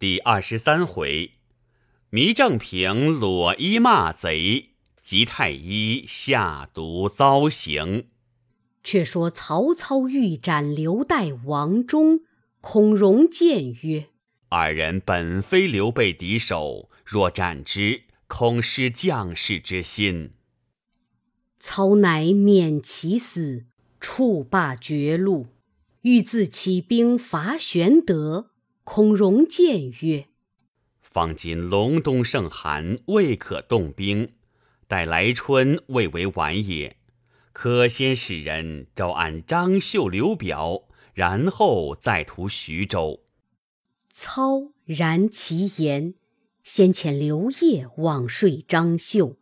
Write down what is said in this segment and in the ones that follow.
第二十三回，糜正平裸衣骂贼，吉太医下毒遭刑。却说曹操欲斩刘岱、王忠，孔融谏曰：“二人本非刘备敌手，若斩之，恐失将士之心。”操乃免其死，触罢绝路，欲自起兵伐玄德。孔融谏曰：“方今隆冬盛寒，未可动兵。待来春，未为晚也。可先使人招安张绣、刘表，然后再图徐州。”操然其言，先遣刘烨往说张绣。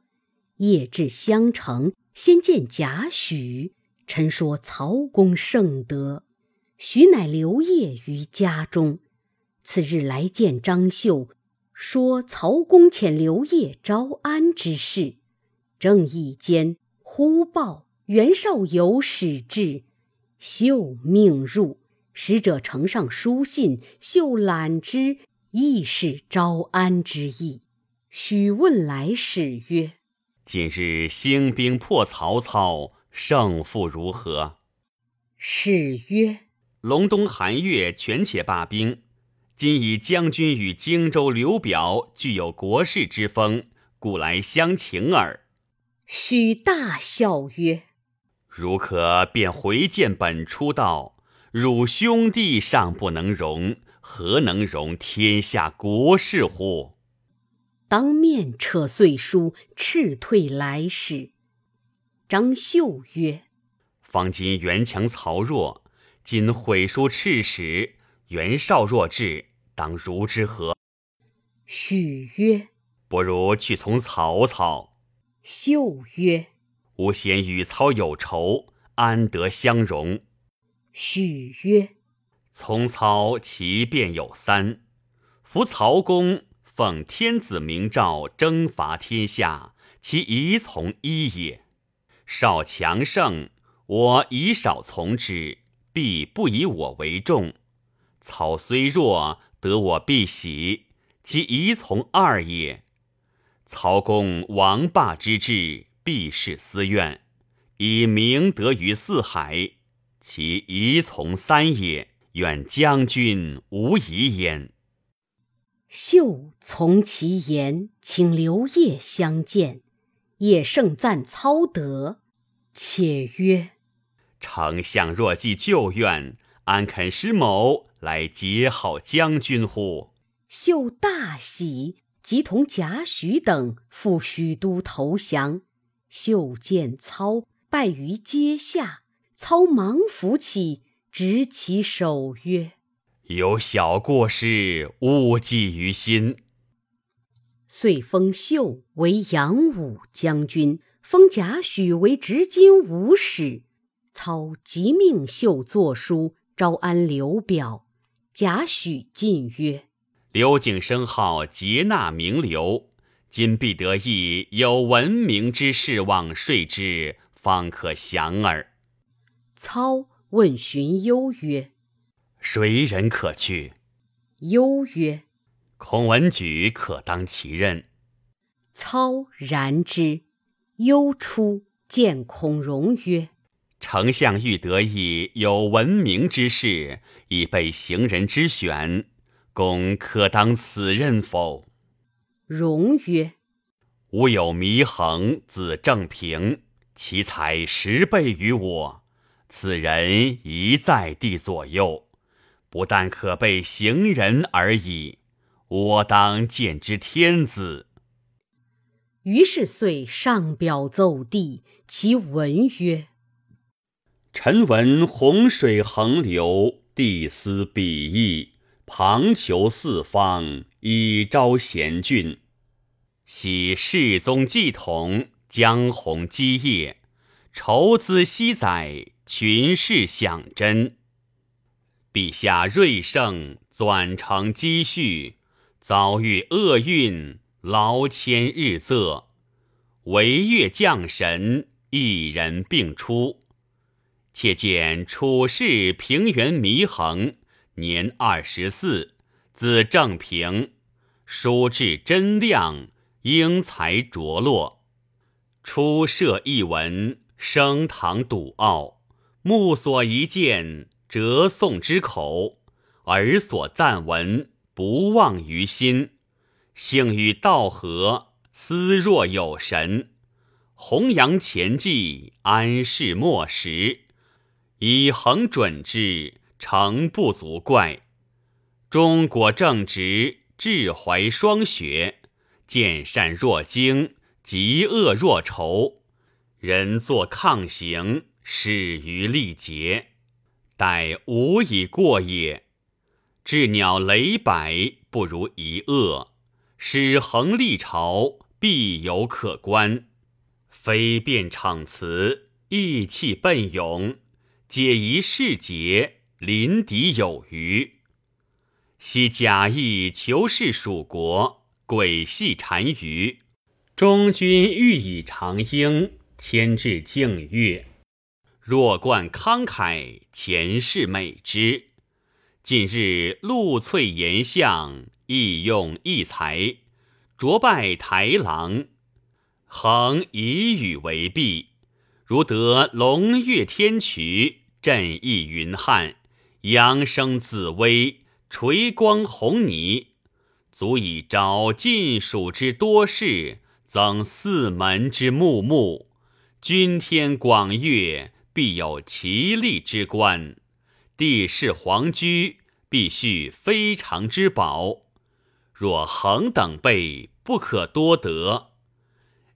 夜至襄城，先见贾诩，陈说曹公圣德。许乃留夜于家中。次日来见张绣，说曹公遣刘烨招安之事。正义间，忽报袁绍有使至，绣命入。使者呈上书信，绣览之，亦是招安之意。许问来使曰：“今日兴兵破曹操，胜负如何？”使曰：“隆冬寒月，权且罢兵。”今以将军与荆州刘表具有国士之风，故来相请耳。许大笑曰：“如可便回见本初道，汝兄弟尚不能容，何能容天下国士乎？”当面扯碎书，斥退来使。张绣曰：“方今袁强曹弱，今毁书斥使，袁绍若至。”当如之何？许曰：“不如去从曹操。”秀曰：“吾嫌与操有仇，安得相容？”许曰：“从操其便有三：夫曹公奉天子明诏征伐天下，其宜从一也；少强盛，我以少从之，必不以我为重。曹虽弱。”得我必喜，其宜从二也。曹公王霸之志，必是私怨，以明德于四海，其宜从三也。愿将军无疑焉。秀从其言，请刘烨相见。叶盛赞操德，且曰：“丞相若记旧怨，安肯施某？”来结好将军乎？秀大喜，即同贾诩等赴许都投降。秀见操，败于阶下。操忙扶起，执其手曰：“有小过失，勿记于心。”遂封秀为扬武将军，封贾诩为执金吾使。操即命秀作书招安刘表。贾诩进曰：“刘景升号劫纳名流，今必得意有闻名之士望说之，方可降耳。”操问荀攸曰：“谁人可去？”攸曰：“孔文举可当其任。”操然之。攸出见孔融曰。丞相欲得一有闻名之士，以备行人之选，公可当此任否？荣曰：“吾有祢衡，字正平，其才十倍于我。此人宜在地左右，不但可备行人而已。我当见之天子。”于是遂上表奏帝，其文曰。臣闻洪水横流，地思鄙夷，旁求四方，以招贤俊。昔世宗继统，江洪基业，筹资息载，群士享珍。陛下瑞盛，转承积蓄，遭遇厄运，劳迁日仄，惟越降神，一人并出。且见处士平原祢衡，年二十四，字正平，书志真亮，英才卓落。初涉一文，升堂笃傲，目所一见，折诵之口，耳所赞闻，不忘于心。性与道合，思若有神。弘扬前迹，安世末时，以恒准之，诚不足怪。中国正直，志怀双学，见善若惊。极恶若仇，人作抗行，始于力竭，待无以过也。鸷鸟雷百，不如一恶；使恒立朝，必有可观。飞变场词，意气奔勇，解疑释节，临敌有余。昔假意求是蜀国，诡戏单于。中君欲以长缨牵制靖月，若冠慷慨，前世美之。近日露翠颜相，亦用异才，擢拜台郎。恒以语为弊，如得龙跃天衢，振翼云汉，扬声紫薇，垂光红霓，足以招晋蜀之多士。增四门之木木，君天广岳，必有其利之官；地势皇居，必须非常之宝。若恒等辈，不可多得。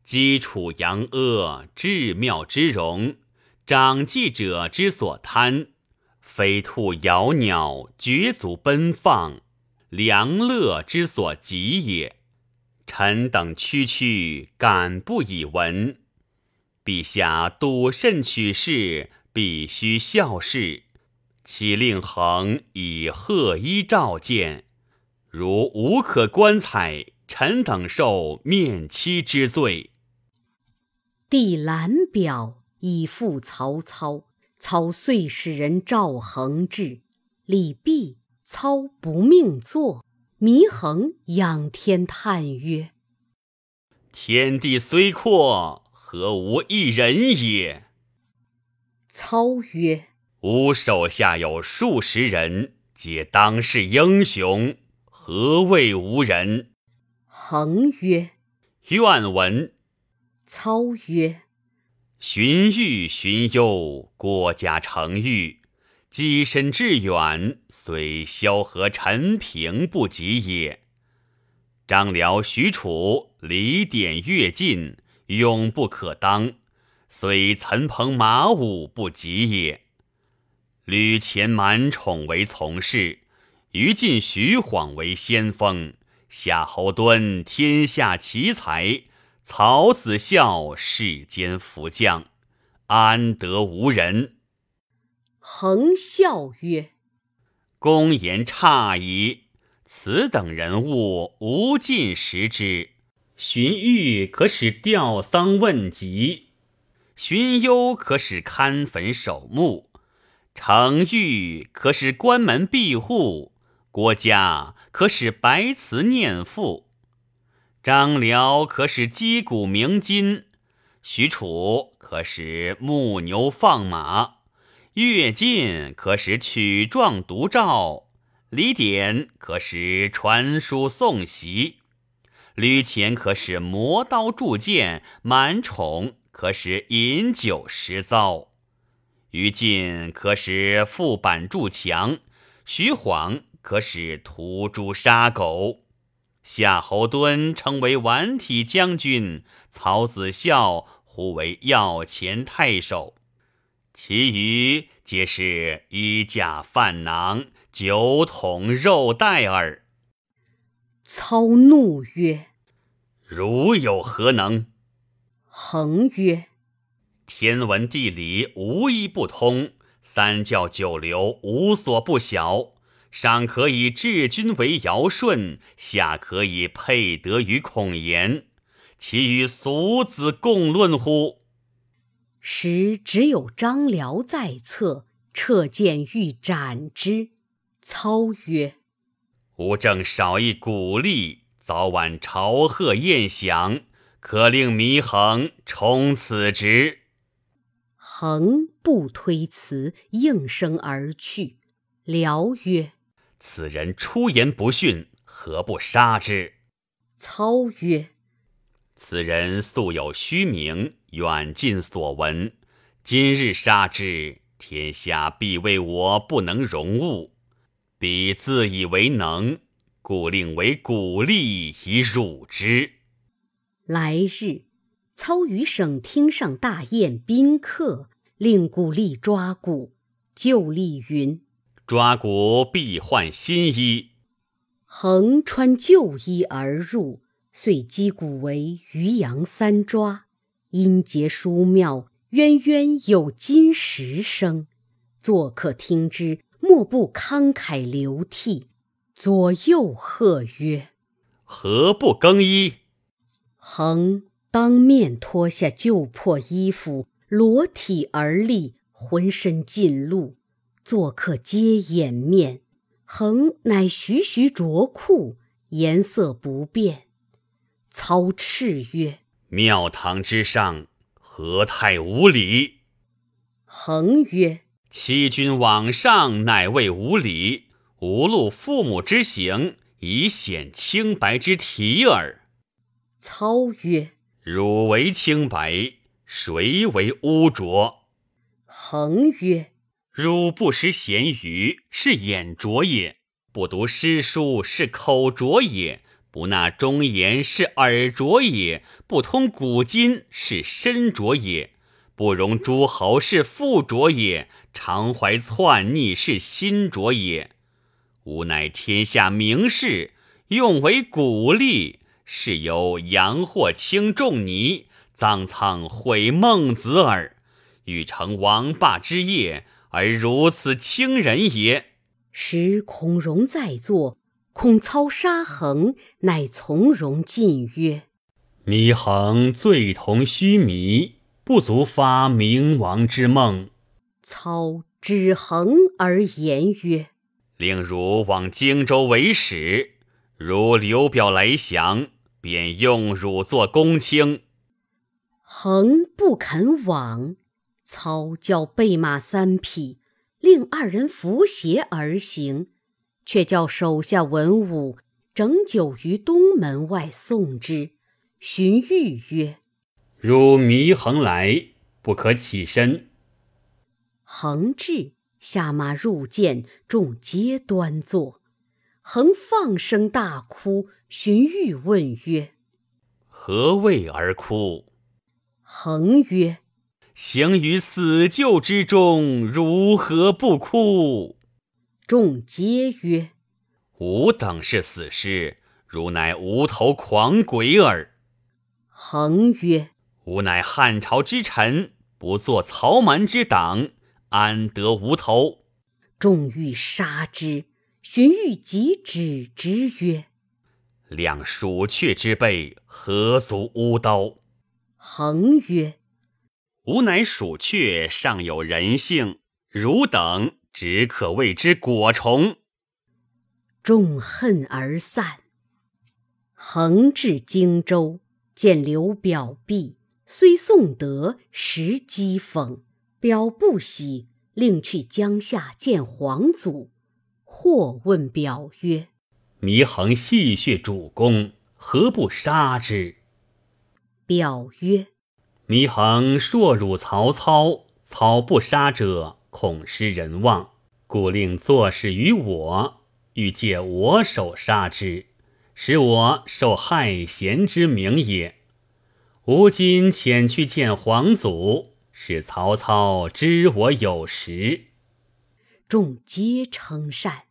基础扬阿，至妙之容，长记者之所贪；飞兔摇鸟，绝足奔放，良乐之所及也。臣等区区敢不以闻？陛下笃慎取士，必须效事。岂令恒以贺衣召见？如无可观采，臣等受面欺之罪。帝览表，以复曹操。操遂使人召恒至，礼毕，操不命坐。祢衡仰天叹曰：“天地虽阔，何无一人也？”操曰：“吾手下有数十人，皆当世英雄，何谓无人？”衡曰：“愿闻。”操曰：“荀彧、荀攸，国家成誉。”跻身致远，虽萧何、陈平不及也。张辽、许褚、李典、乐进，勇不可当，虽岑彭、马武不及也。吕虔、满宠为从事，于禁、徐晃为先锋，夏侯惇天下奇才，曹子孝世间福将，安得无人？恒笑曰：“公言差矣。此等人物，无尽识之。荀彧可使吊丧问疾，荀攸可使看坟守墓，程昱可使关门闭户，郭嘉可使白词念赋，张辽可使击鼓鸣金，许褚可使牧牛放马。”乐进可使曲状读诏，李典可使传书送檄，吕虔可使磨刀铸剑，满宠可使饮酒食糟，于禁可使覆板筑墙，徐晃可使屠猪杀狗，夏侯惇称为宛体将军，曹子孝呼为要前太守。其余皆是衣甲饭囊、酒桶肉袋耳。操怒曰：“汝有何能？”恒曰：“天文地理无一不通，三教九流无所不晓。上可以治君为尧舜，下可以配德于孔颜，其与俗子共论乎？”时只有张辽在侧，掣剑欲斩之。操曰：“吾正少一鼓励，早晚朝贺宴享，可令祢衡充此职。衡不推辞，应声而去。辽曰：“此人出言不逊，何不杀之？”操曰：“此人素有虚名，远近所闻。今日杀之，天下必为我不能容物。彼自以为能，故令为鼓励以辱之。”来日，操于省厅上大宴宾客，令鼓励抓鼓。旧例云：“抓骨必换新衣。”恒穿旧衣而入，遂击鼓为渔阳三抓，音节殊妙，渊渊有金石声。作客听之，莫不慷慨流涕。左右喝曰：“何不更衣？”恒当面脱下旧破衣服，裸体而立，浑身尽露。作客皆掩面。恒乃徐徐着裤，颜色不变。操叱曰：“庙堂之上，何太无礼！”恒曰：“欺君罔上，乃谓无礼。无录父母之行，以显清白之体耳。”操曰：“汝为清白，谁为污浊？”恒曰：“汝不识贤愚，是眼拙也；不读诗书，是口拙也；不纳忠言，是耳拙也；不通古今，是身拙也；不容诸侯，是腹拙也；常怀篡逆，是心拙也。吾乃天下名士，用为鼓励。”是由阳或轻重泥，臧苍毁孟子耳。欲成王霸之业，而如此轻人也。时孔融在座，恐操杀衡，乃从容进曰：“祢衡罪同须弥，不足发明王之梦。”操指衡而言曰：“令汝往荆州为使。”如刘表来降，便用汝作公卿。衡不肯往，操教备马三匹，令二人扶携而行，却叫手下文武整酒于东门外送之。荀彧曰：“如祢衡来，不可起身。”恒至，下马入见，众皆端坐。恒放声大哭，荀彧问曰：“何谓而哭？”恒曰：“行于死救之中，如何不哭？”众皆曰：“吾等是死尸，汝乃无头狂鬼耳。”恒曰：“吾乃汉朝之臣，不做曹瞒之党，安得无头？”众欲杀之。荀彧即止之曰：“量鼠雀之辈，何足乌刀？”恒曰：“吾乃鼠雀，尚有人性，汝等只可谓之果虫。”众恨而散。恒至荆州，见刘表毕，虽送德，实讥讽。表不喜，令去江夏见皇祖。或问表曰：“祢衡戏谑主公，何不杀之？”表曰：“祢衡硕辱曹操，操不杀者，恐失人望，故令作事于我，欲借我手杀之，使我受害贤之名也。吾今遣去见皇祖，使曹操知我有实。”众皆称善。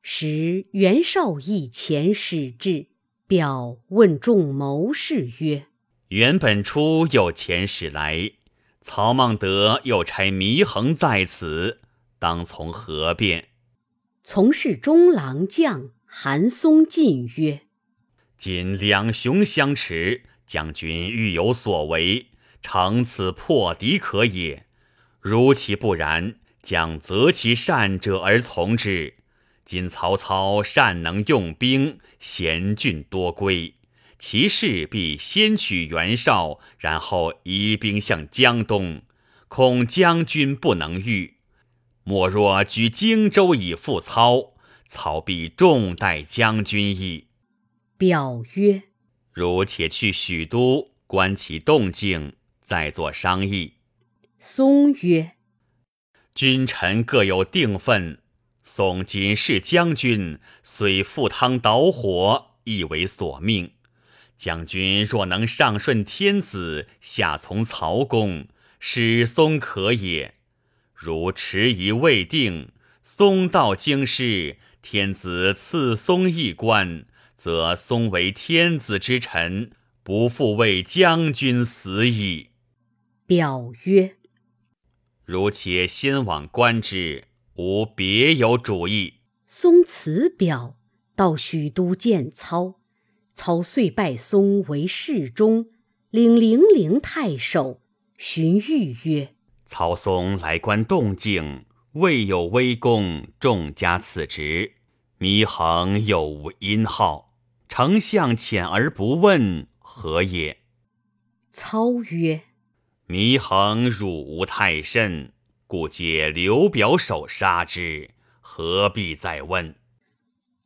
时袁绍亦遣使至，表问众谋士曰：“袁本初又遣使来，曹孟德又差祢衡在此，当从何变？”从事中郎将韩松进曰：“今两雄相持，将军欲有所为，乘此破敌可也。如其不然。”将择其善者而从之，今曹操善能用兵，贤俊多归，其势必先取袁绍，然后移兵向江东。恐将军不能御，莫若居荆州以复操，操必重待将军矣。表曰：“如且去许都，观其动静，再作商议。”松曰：“君臣各有定分。宋今是将军，虽赴汤蹈火，亦为所命。将军若能上顺天子，下从曹公。”使松可也。如迟疑未定，松到京师，天子赐松一官，则松为天子之臣，不复为将军死矣。表曰：如且先往观之，无别有主意。松辞表，到许都见操。操遂拜松为侍中，领零陵太守。荀彧曰：“曹嵩来观动静，未有微功，众加此职。祢衡又无音号，丞相遣而不问，何也？”操曰：“祢衡辱吾太甚，故皆刘表手杀之，何必再问？”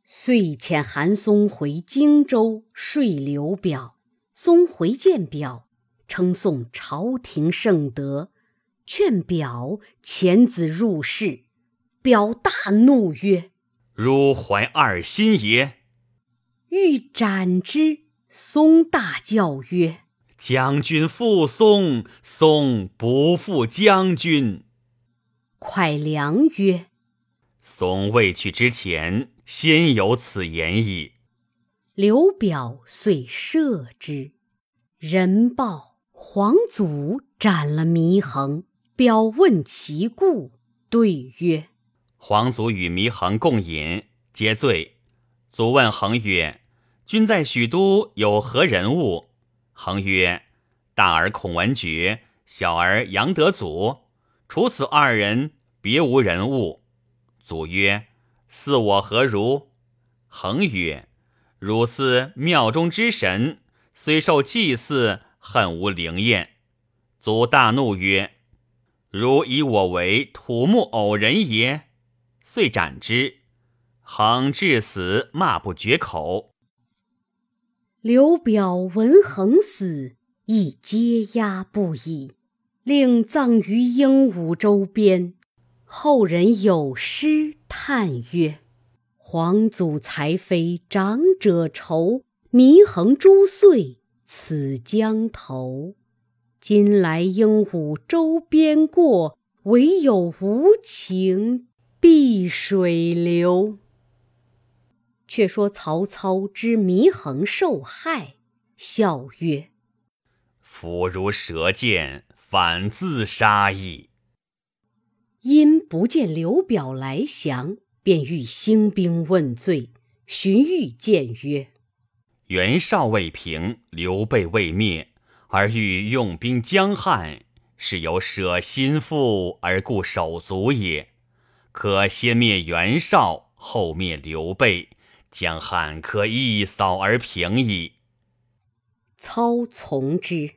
遂遣韩松回荆州说刘表。松回见表。称颂朝廷圣德，劝表遣子入仕。表大怒曰：“汝怀二心也！”欲斩之。松大叫曰：“将军负松，松不负将军。”蒯良曰：“松未去之前，先有此言矣。”刘表遂射之。人报。黄祖斩了祢衡，表问其故，对曰：“黄祖与祢衡共饮，皆醉。祖问衡曰：‘君在许都有何人物？’衡曰：‘大儿孔文举，小儿杨德祖。除此二人，别无人物。’祖曰：‘似我何如？’衡曰：‘汝似庙中之神，虽受祭祀。’”恨无灵验，祖大怒曰：“如以我为土木偶人也！”遂斩之。恒至死骂不绝口。刘表闻恒死，亦嗟压不已，令葬于鹦鹉周边。后人有诗叹曰：“皇祖才非长者愁，祢衡诛遂。”此江头，今来鹦鹉周边过，唯有无情碧水流。却说曹操知祢衡受害，笑曰：“夫如蛇见，反自杀矣。”因不见刘表来降，便欲兴兵问罪。荀彧谏曰：袁绍未平，刘备未灭，而欲用兵江汉，是有舍心腹而固手足也。可先灭袁绍，后灭刘备，江汉可一扫而平矣。操从之。